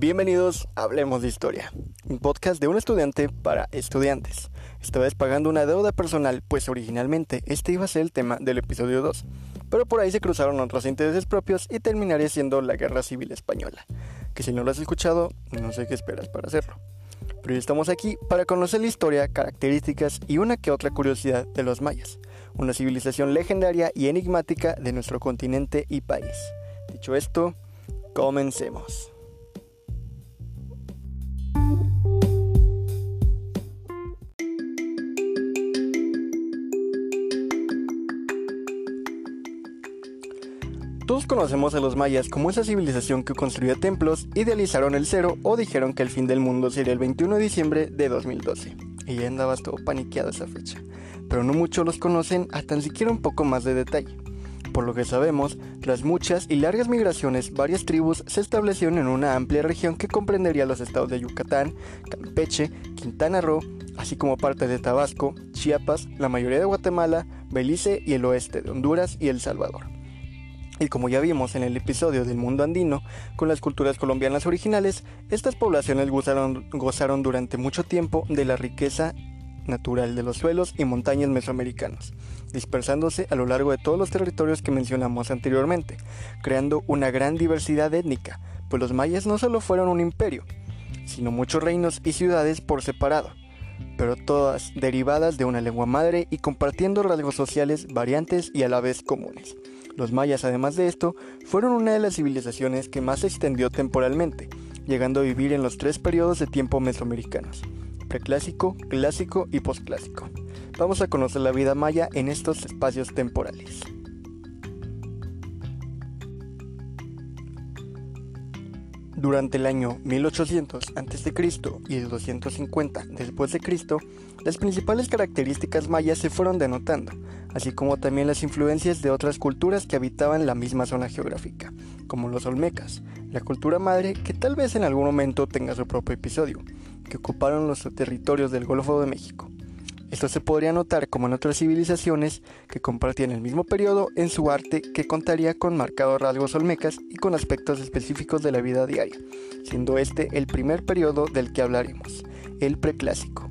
Bienvenidos a Hablemos de Historia, un podcast de un estudiante para estudiantes. Esta vez pagando una deuda personal, pues originalmente este iba a ser el tema del episodio 2, pero por ahí se cruzaron otros intereses propios y terminaría siendo la Guerra Civil Española, que si no lo has escuchado, no sé qué esperas para hacerlo. Pero hoy estamos aquí para conocer la historia, características y una que otra curiosidad de los mayas, una civilización legendaria y enigmática de nuestro continente y país. Dicho esto, comencemos. Todos conocemos a los mayas como esa civilización que construía templos, idealizaron el cero o dijeron que el fin del mundo sería el 21 de diciembre de 2012. Y ya andabas todo paniqueado esa fecha. Pero no muchos los conocen a tan siquiera un poco más de detalle. Por lo que sabemos, tras muchas y largas migraciones, varias tribus se establecieron en una amplia región que comprendería los estados de Yucatán, Campeche, Quintana Roo, así como parte de Tabasco, Chiapas, la mayoría de Guatemala, Belice y el oeste de Honduras y El Salvador. Y como ya vimos en el episodio del mundo andino, con las culturas colombianas originales, estas poblaciones gozaron, durante mucho tiempo de la riqueza natural de los suelos y montañas mesoamericanos, dispersándose a lo largo de todos los territorios que mencionamos anteriormente, creando una gran diversidad étnica, pues los mayas no solo fueron un imperio, sino muchos reinos y ciudades por separado, pero todas derivadas de una lengua madre y compartiendo rasgos sociales variantes y a la vez comunes. Los mayas, además de esto, fueron una de las civilizaciones que más se extendió temporalmente, llegando a vivir en los tres periodos de tiempo mesoamericanos, preclásico, clásico y posclásico. Vamos a conocer la vida maya en estos espacios temporales. Durante el año 1800 a.C. y el 250 después de Cristo, las principales características mayas se fueron denotando, así como también las influencias de otras culturas que habitaban la misma zona geográfica, como los olmecas, la cultura madre que tal vez en algún momento tenga su propio episodio, que ocuparon los territorios del Golfo de México. Esto se podría notar como en otras civilizaciones que compartían el mismo periodo en su arte que contaría con marcados rasgos olmecas y con aspectos específicos de la vida diaria, siendo este el primer periodo del que hablaremos, el preclásico.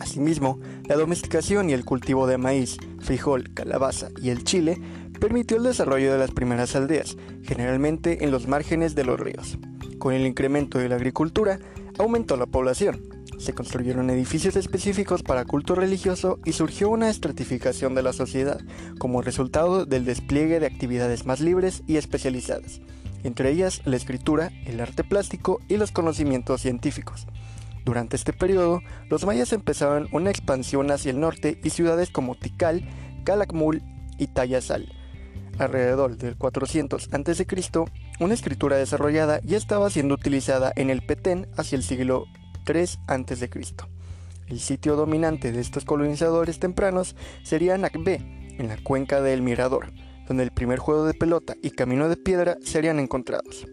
Asimismo, la domesticación y el cultivo de maíz, frijol, calabaza y el chile permitió el desarrollo de las primeras aldeas, generalmente en los márgenes de los ríos. Con el incremento de la agricultura, aumentó la población, se construyeron edificios específicos para culto religioso y surgió una estratificación de la sociedad como resultado del despliegue de actividades más libres y especializadas, entre ellas la escritura, el arte plástico y los conocimientos científicos. Durante este periodo, los mayas empezaron una expansión hacia el norte y ciudades como Tikal, Calakmul y Tayasal. Alrededor del 400 a.C., una escritura desarrollada ya estaba siendo utilizada en el Petén hacia el siglo 3 a.C. El sitio dominante de estos colonizadores tempranos sería Nakbe, en la cuenca del Mirador, donde el primer juego de pelota y camino de piedra serían encontrados.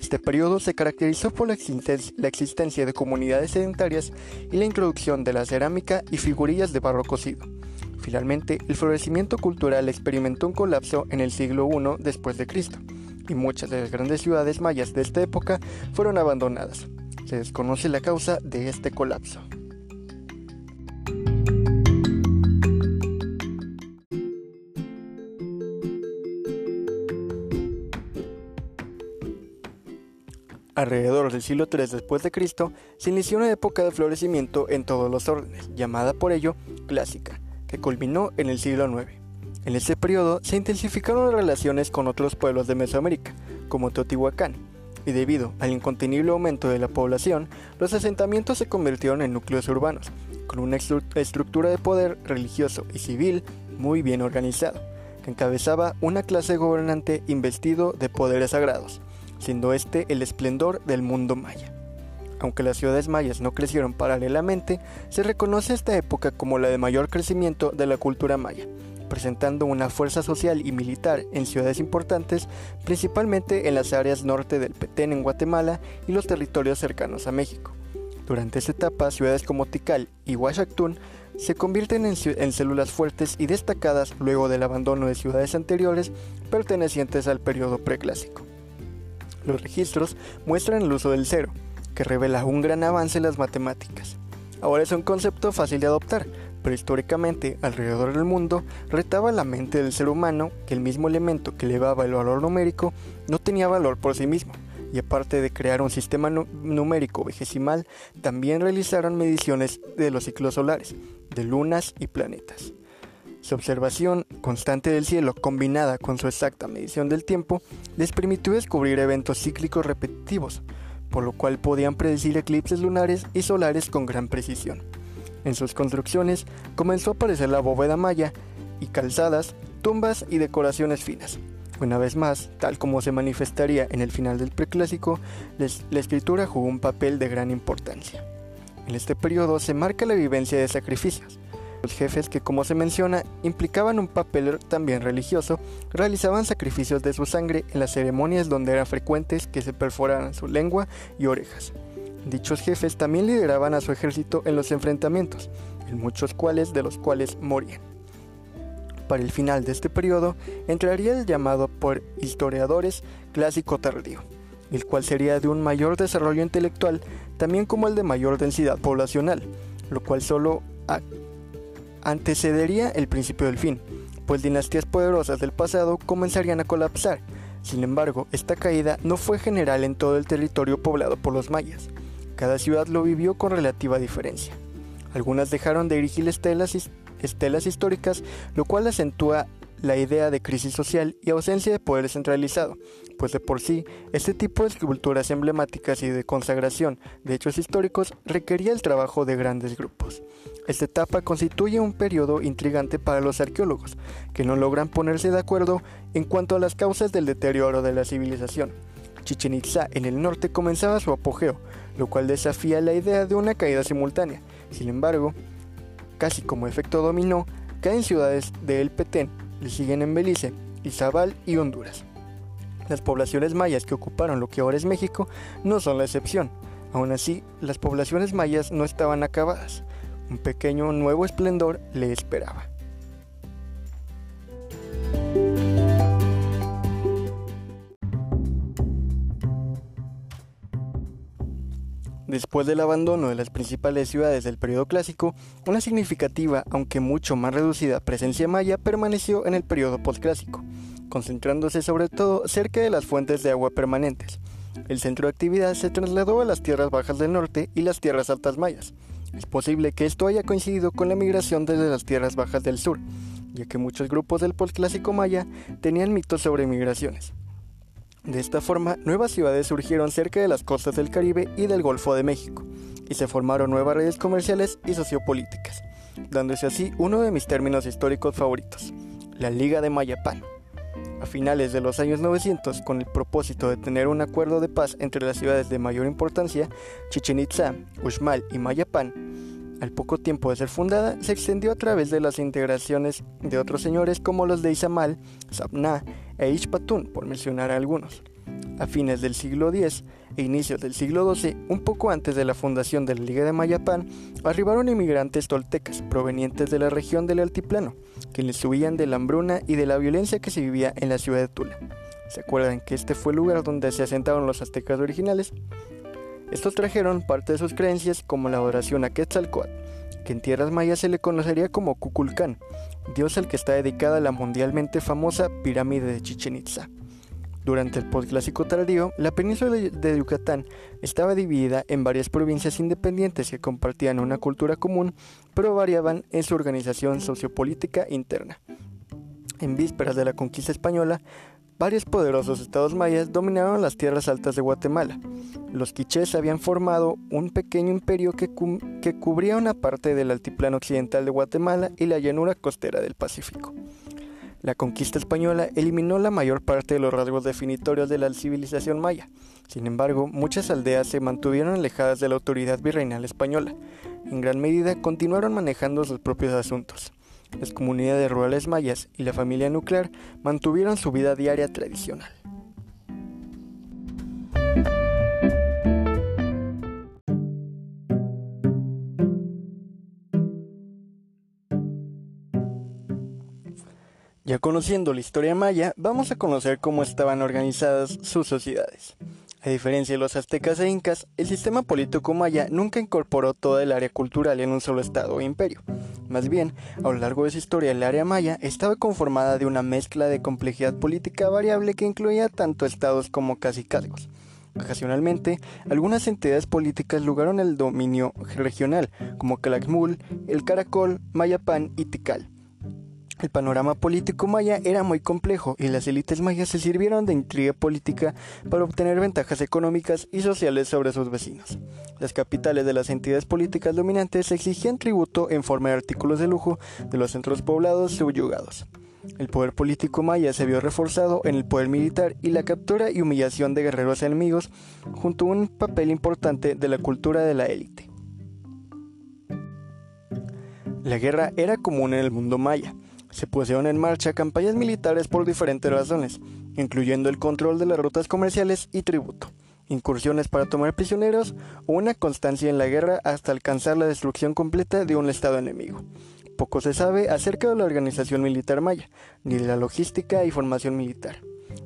Este periodo se caracterizó por la existencia de comunidades sedentarias y la introducción de la cerámica y figurillas de barro cocido. Finalmente, el florecimiento cultural experimentó un colapso en el siglo I después de Cristo, y muchas de las grandes ciudades mayas de esta época fueron abandonadas. Se desconoce la causa de este colapso. Alrededor del siglo III después de Cristo se inició una época de florecimiento en todos los órdenes, llamada por ello clásica, que culminó en el siglo IX. En ese periodo se intensificaron las relaciones con otros pueblos de Mesoamérica, como Teotihuacán, y debido al incontenible aumento de la población, los asentamientos se convirtieron en núcleos urbanos, con una estructura de poder religioso y civil muy bien organizado, que encabezaba una clase gobernante investido de poderes sagrados, siendo este el esplendor del mundo maya. Aunque las ciudades mayas no crecieron paralelamente, se reconoce esta época como la de mayor crecimiento de la cultura maya, presentando una fuerza social y militar en ciudades importantes, principalmente en las áreas norte del Petén en Guatemala y los territorios cercanos a México. Durante esta etapa, ciudades como Tikal y Huachactún se convierten en, en, células fuertes y destacadas luego del abandono de ciudades anteriores pertenecientes al periodo preclásico. Los registros muestran el uso del cero, que revela un gran avance en las matemáticas. Ahora es un concepto fácil de adoptar, pero históricamente alrededor del mundo retaba la mente del ser humano que el mismo elemento que elevaba el valor numérico no tenía valor por sí mismo, y aparte de crear un sistema numérico vigesimal, también realizaron mediciones de los ciclos solares, de lunas y planetas. Su observación constante del cielo combinada con su exacta medición del tiempo les permitió descubrir eventos cíclicos repetitivos, por lo cual podían predecir eclipses lunares y solares con gran precisión. En sus construcciones comenzó a aparecer la bóveda maya y calzadas, tumbas y decoraciones finas. Una vez más, tal como se manifestaría en el final del preclásico, la escritura jugó un papel de gran importancia. En este periodo se marca la vivencia de sacrificios. Los jefes que, como se menciona, implicaban un papel también religioso, realizaban sacrificios de su sangre en las ceremonias donde era frecuentes que se perforaran su lengua y orejas. Dichos jefes también lideraban a su ejército en los enfrentamientos, en muchos cuales de los cuales morían. Para el final de este periodo entraría el llamado por historiadores clásico tardío, el cual sería de un mayor desarrollo intelectual, también como el de mayor densidad poblacional, lo cual solo antecedería el principio del fin, pues dinastías poderosas del pasado comenzarían a colapsar. Sin embargo, esta caída no fue general en todo el territorio poblado por los mayas. Cada ciudad lo vivió con relativa diferencia. Algunas dejaron de erigir estelas, históricas, lo cual acentúa la idea de crisis social y ausencia de poder centralizado, pues de por sí, este tipo de esculturas emblemáticas y de consagración de hechos históricos requería el trabajo de grandes grupos. Esta etapa constituye un periodo intrigante para los arqueólogos, que no logran ponerse de acuerdo en cuanto a las causas del deterioro de la civilización. Chichen Itza en el norte comenzaba su apogeo, lo cual desafía la idea de una caída simultánea. Sin embargo, casi como efecto dominó, caen ciudades de El Petén, le siguen en Belice, Izabal y Honduras. Las poblaciones mayas que ocuparon lo que ahora es México no son la excepción. Aún así, las poblaciones mayas no estaban acabadas. Un pequeño nuevo esplendor le esperaba. Después del abandono de las principales ciudades del periodo clásico, una significativa, aunque mucho más reducida, presencia maya permaneció en el periodo postclásico, concentrándose sobre todo cerca de las fuentes de agua permanentes. El centro de actividad se trasladó a las tierras bajas del norte y las tierras altas mayas. Es posible que esto haya coincidido con la migración desde las tierras bajas del sur, ya que muchos grupos del postclásico maya tenían mitos sobre migraciones. De esta forma, nuevas ciudades surgieron cerca de las costas del Caribe y del Golfo de México, y se formaron nuevas redes comerciales y sociopolíticas, dándose así uno de mis términos históricos favoritos, la Liga de Mayapán. A finales de los años 900, con el propósito de tener un acuerdo de paz entre las ciudades de mayor importancia, Chichen Itza, Uxmal y Mayapán, al poco tiempo de ser fundada, se extendió a través de las integraciones de otros señores como los de Izamal, Sabna e por mencionar algunos. A fines del siglo X e inicios del siglo XII, un poco antes de la fundación de la Liga de Mayapán, arribaron inmigrantes toltecas provenientes de la región del altiplano, quienes huían de la hambruna y de la violencia que se vivía en la ciudad de Tula. ¿Se acuerdan que este fue el lugar donde se asentaron los aztecas originales? Estos trajeron parte de sus creencias como la adoración a Quetzalcoatl, en tierras mayas se le conocería como Kukulcán, dios al que está dedicada la mundialmente famosa pirámide de Chichen Itza. Durante el postclásico tardío, la península de Yucatán estaba dividida en varias provincias independientes que compartían una cultura común, pero variaban en su organización sociopolítica interna. En vísperas de la conquista española, varios poderosos estados mayas dominaron las tierras altas de Guatemala. Los quichés habían formado un pequeño imperio que, que, cubría una parte del altiplano occidental de Guatemala y la llanura costera del Pacífico. La conquista española eliminó la mayor parte de los rasgos definitorios de la civilización maya. Sin embargo, muchas aldeas se mantuvieron alejadas de la autoridad virreinal española. En gran medida continuaron manejando sus propios asuntos. Las comunidades rurales mayas y la familia nuclear mantuvieron su vida diaria tradicional. Ya conociendo la historia maya, vamos a conocer cómo estaban organizadas sus sociedades. A diferencia de los aztecas e incas, el sistema político maya nunca incorporó toda el área cultural en un solo estado o imperio. Más bien, a lo largo de su historia, el área maya estaba conformada de una mezcla de complejidad política variable que incluía tanto estados como cacicazgos. Ocasionalmente, algunas entidades políticas lograron el dominio regional, como Calakmul, el Caracol, Mayapán y Tikal el panorama político maya era muy complejo y las élites mayas se sirvieron de intriga política para obtener ventajas económicas y sociales sobre sus vecinos. Las capitales de las entidades políticas dominantes exigían tributo en forma de artículos de lujo de los centros poblados subyugados. El poder político maya se vio reforzado en el poder militar y la captura y humillación de guerreros enemigos, junto a un papel importante de la cultura de la élite. La guerra era común en el mundo maya, se pusieron en marcha campañas militares por diferentes razones, incluyendo el control de las rutas comerciales y tributo, incursiones para tomar prisioneros o una constancia en la guerra hasta alcanzar la destrucción completa de un estado enemigo. Poco se sabe acerca de la organización militar maya, ni de la logística y formación militar.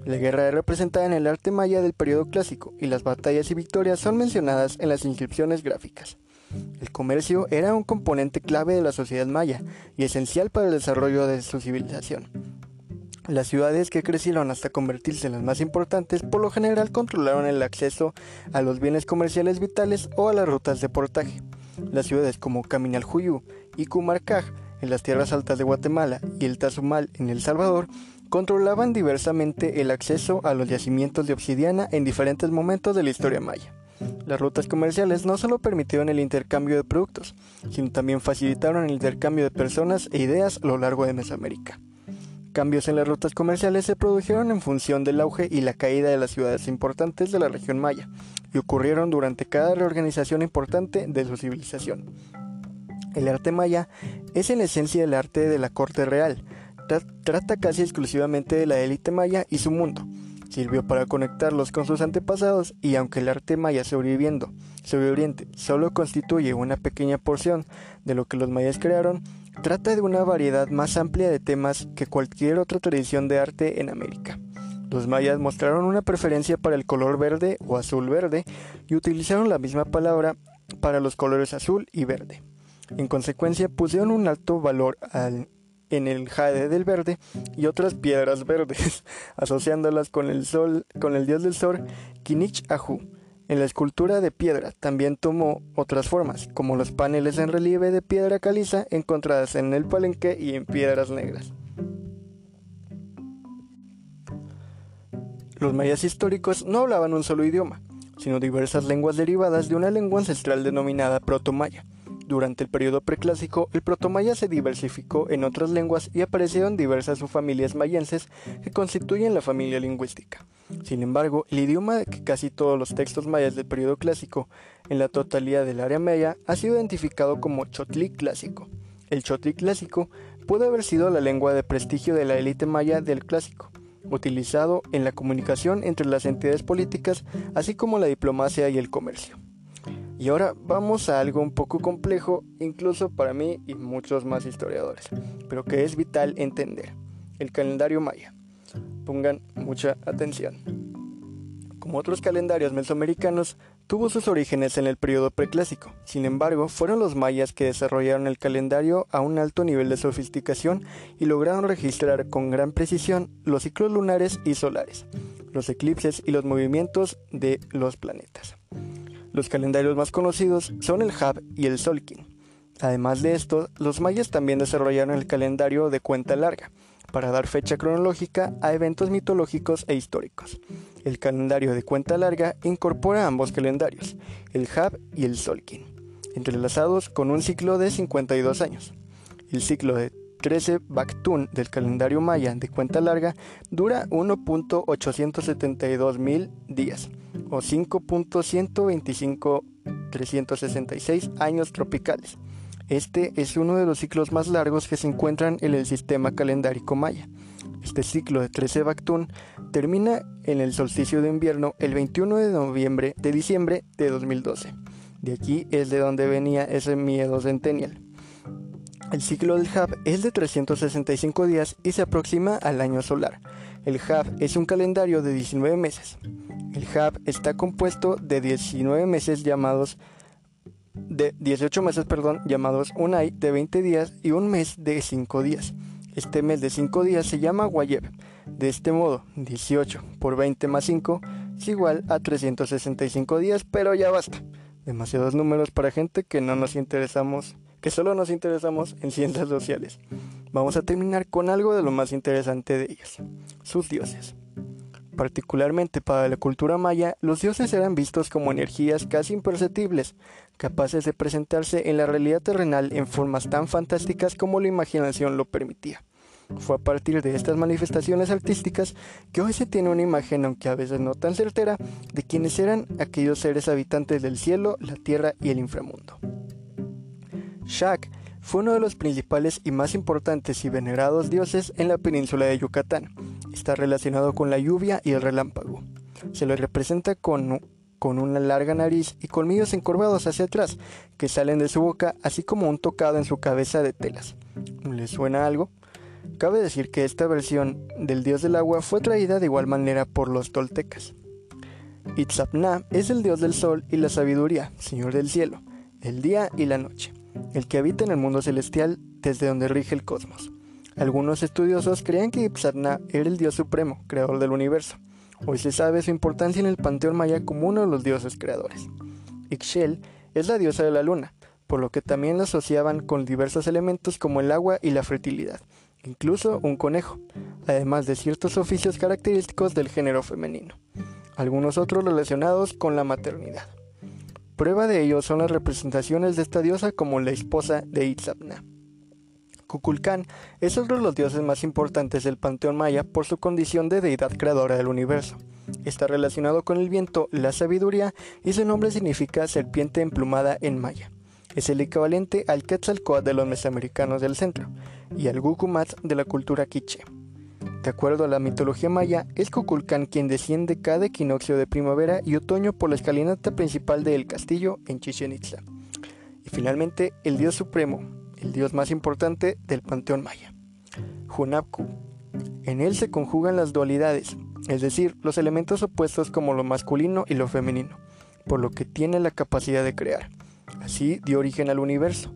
La guerra es representada en el arte maya del periodo clásico y las batallas y victorias son mencionadas en las inscripciones gráficas. El comercio era un componente clave de la sociedad maya y esencial para el desarrollo de su civilización. Las ciudades que crecieron hasta convertirse en las más importantes por lo general controlaron el acceso a los bienes comerciales vitales o a las rutas de portaje. Las ciudades como Caminaljuyu y Cumarcaj en las tierras altas de Guatemala y el Tazumal en El Salvador controlaban diversamente el acceso a los yacimientos de obsidiana en diferentes momentos de la historia maya. Las rutas comerciales no solo permitieron el intercambio de productos, sino también facilitaron el intercambio de personas e ideas a lo largo de Mesoamérica. Cambios en las rutas comerciales se produjeron en función del auge y la caída de las ciudades importantes de la región maya, y ocurrieron durante cada reorganización importante de su civilización. El arte maya es en esencia el arte de la corte real, trata casi exclusivamente de la élite maya y su mundo, sirvió para conectarlos con sus antepasados y aunque el arte maya sobreviviendo sobre Oriente solo constituye una pequeña porción de lo que los mayas crearon, trata de una variedad más amplia de temas que cualquier otra tradición de arte en América. Los mayas mostraron una preferencia para el color verde o azul verde y utilizaron la misma palabra para los colores azul y verde. En consecuencia, pusieron un alto valor al en el jade del verde y otras piedras verdes, asociándolas con el sol, con el dios del sol, Kinich Ahu. En la escultura de piedra también tomó otras formas, como los paneles en relieve de piedra caliza encontradas en el palenque y en piedras negras. Los mayas históricos no hablaban un solo idioma, sino diversas lenguas derivadas de una lengua ancestral denominada protomaya. Durante el periodo preclásico, el protomaya se diversificó en otras lenguas y aparecieron diversas subfamilias mayenses que constituyen la familia lingüística. Sin embargo, el idioma que casi todos los textos mayas del periodo clásico, en la totalidad del área maya, ha sido identificado como chotli clásico. El chotli clásico puede haber sido la lengua de prestigio de la élite maya del clásico, utilizado en la comunicación entre las entidades políticas, así como la diplomacia y el comercio. Y ahora vamos a algo un poco complejo, incluso para mí y muchos más historiadores, pero que es vital entender, el calendario maya. Pongan mucha atención. Como otros calendarios mesoamericanos, tuvo sus orígenes en el periodo preclásico. Sin embargo, fueron los mayas que desarrollaron el calendario a un alto nivel de sofisticación y lograron registrar con gran precisión los ciclos lunares y solares, los eclipses y los movimientos de los planetas. Los calendarios más conocidos son el Hab y el Solkin. Además de esto, los mayas también desarrollaron el calendario de cuenta larga, para dar fecha cronológica a eventos mitológicos e históricos. El calendario de cuenta larga incorpora ambos calendarios, el Hab y el Solkin, entrelazados con un ciclo de 52 años. El ciclo de 13 Baktun del calendario maya de cuenta larga dura 1.872 mil días o 5.125.366 años tropicales. Este es uno de los ciclos más largos que se encuentran en el sistema calendárico maya. Este ciclo de 13 Baktun termina en el solsticio de invierno el 21 de noviembre de diciembre de 2012. De aquí es de donde venía ese miedo centennial. El ciclo del Hub es de 365 días y se aproxima al año solar. El Hub es un calendario de 19 meses. El Hub está compuesto de 19 meses llamados de 18 meses, perdón, llamados Unai de 20 días y un mes de 5 días. Este mes de 5 días se llama Wayeb. De este modo, 18 por 20 más 5 es igual a 365 días, pero ya basta. Demasiados números para gente que no nos interesamos que solo nos interesamos en ciencias sociales. Vamos a terminar con algo de lo más interesante de ellos, sus dioses. Particularmente para la cultura maya, los dioses eran vistos como energías casi imperceptibles, capaces de presentarse en la realidad terrenal en formas tan fantásticas como la imaginación lo permitía. Fue a partir de estas manifestaciones artísticas que hoy se tiene una imagen, aunque a veces no tan certera, de quienes eran aquellos seres habitantes del cielo, la tierra y el inframundo. Shak fue uno de los principales y más importantes y venerados dioses en la península de Yucatán. Está relacionado con la lluvia y el relámpago. Se lo representa con, con una larga nariz y colmillos encorvados hacia atrás que salen de su boca, así como un tocado en su cabeza de telas. ¿Le suena algo? Cabe decir que esta versión del dios del agua fue traída de igual manera por los toltecas. Itzapna es el dios del sol y la sabiduría, señor del cielo, el día y la noche el que habita en el mundo celestial desde donde rige el cosmos. Algunos estudiosos creen que Ipsatna era el dios supremo, creador del universo. Hoy se sabe su importancia en el panteón maya como uno de los dioses creadores. Ixchel es la diosa de la luna, por lo que también la asociaban con diversos elementos como el agua y la fertilidad, incluso un conejo, además de ciertos oficios característicos del género femenino, algunos otros relacionados con la maternidad. Prueba de ello son las representaciones de esta diosa como la esposa de Itzapna. Kukulcán es otro de los dioses más importantes del panteón maya por su condición de deidad creadora del universo. Está relacionado con el viento, la sabiduría y su nombre significa serpiente emplumada en maya. Es el equivalente al Quetzalcoatl de los mesoamericanos del centro y al Gukumat de la cultura quiche. De acuerdo a la mitología maya, es Kukulcán quien desciende cada equinoccio de primavera y otoño por la escalinata principal del castillo en Chichen Itza. Y finalmente, el dios supremo, el dios más importante del panteón maya, Hunapku. En él se conjugan las dualidades, es decir, los elementos opuestos como lo masculino y lo femenino, por lo que tiene la capacidad de crear. Así dio origen al universo.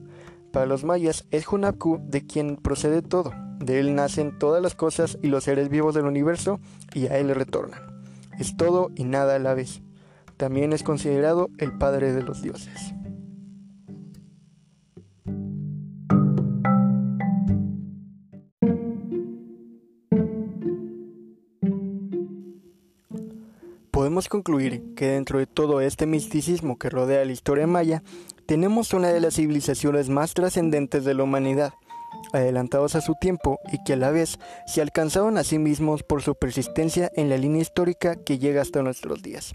Para los mayas es Hunapku de quien procede todo, de él nacen todas las cosas y los seres vivos del universo y a él retornan. Es todo y nada a la vez. También es considerado el padre de los dioses. Podemos concluir que dentro de todo este misticismo que rodea la historia maya, tenemos una de las civilizaciones más trascendentes de la humanidad, adelantados a su tiempo y que a la vez se alcanzaron a sí mismos por su persistencia en la línea histórica que llega hasta nuestros días.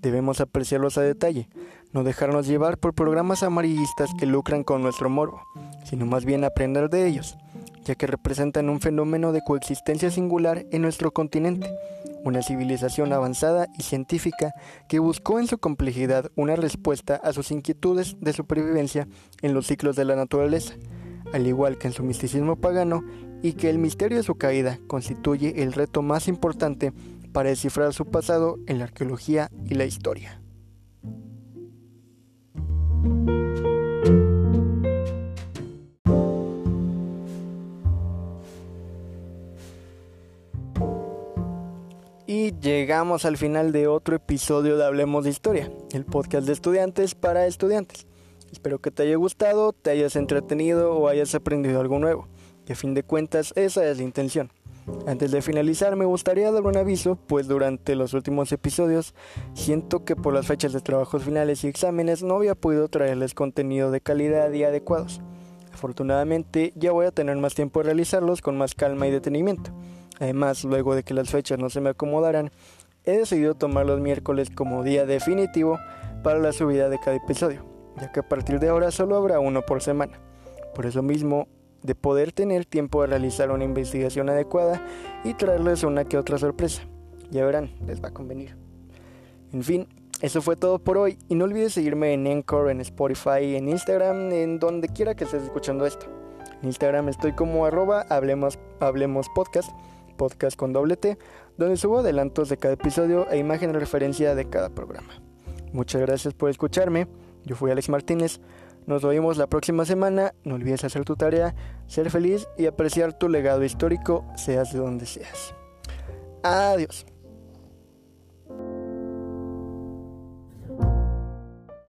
Debemos apreciarlos a detalle, no dejarnos llevar por programas amarillistas que lucran con nuestro morbo, sino más bien aprender de ellos, ya que representan un fenómeno de coexistencia singular en nuestro continente, una civilización avanzada y científica que buscó en su complejidad una respuesta a sus inquietudes de supervivencia en los ciclos de la naturaleza, al igual que en su misticismo pagano, y que el misterio de su caída constituye el reto más importante para descifrar su pasado en la arqueología y la historia. Y llegamos al final de otro episodio de Hablemos de Historia, el podcast de estudiantes para estudiantes. Espero que te haya gustado, te hayas entretenido o hayas aprendido algo nuevo. Que a fin de cuentas esa es la intención. Antes de finalizar me gustaría dar un aviso, pues durante los últimos episodios siento que por las fechas de trabajos finales y exámenes no había podido traerles contenido de calidad y adecuados. Afortunadamente ya voy a tener más tiempo de realizarlos con más calma y detenimiento. Además, luego de que las fechas no se me acomodaran, he decidido tomar los miércoles como día definitivo para la subida de cada episodio ya que a partir de ahora solo habrá uno por semana. Por eso mismo, de poder tener tiempo de realizar una investigación adecuada y traerles una que otra sorpresa. Ya verán, les va a convenir. En fin, eso fue todo por hoy y no olvides seguirme en Encore, en Spotify, en Instagram, en donde quiera que estés escuchando esto. En Instagram estoy como arroba podcast, podcast con doble T, donde subo adelantos de cada episodio e imagen de referencia de cada programa. Muchas gracias por escucharme. Yo fui Alex Martínez. Nos vemos la próxima semana. No olvides hacer tu tarea, ser feliz y apreciar tu legado histórico, seas de donde seas. Adiós.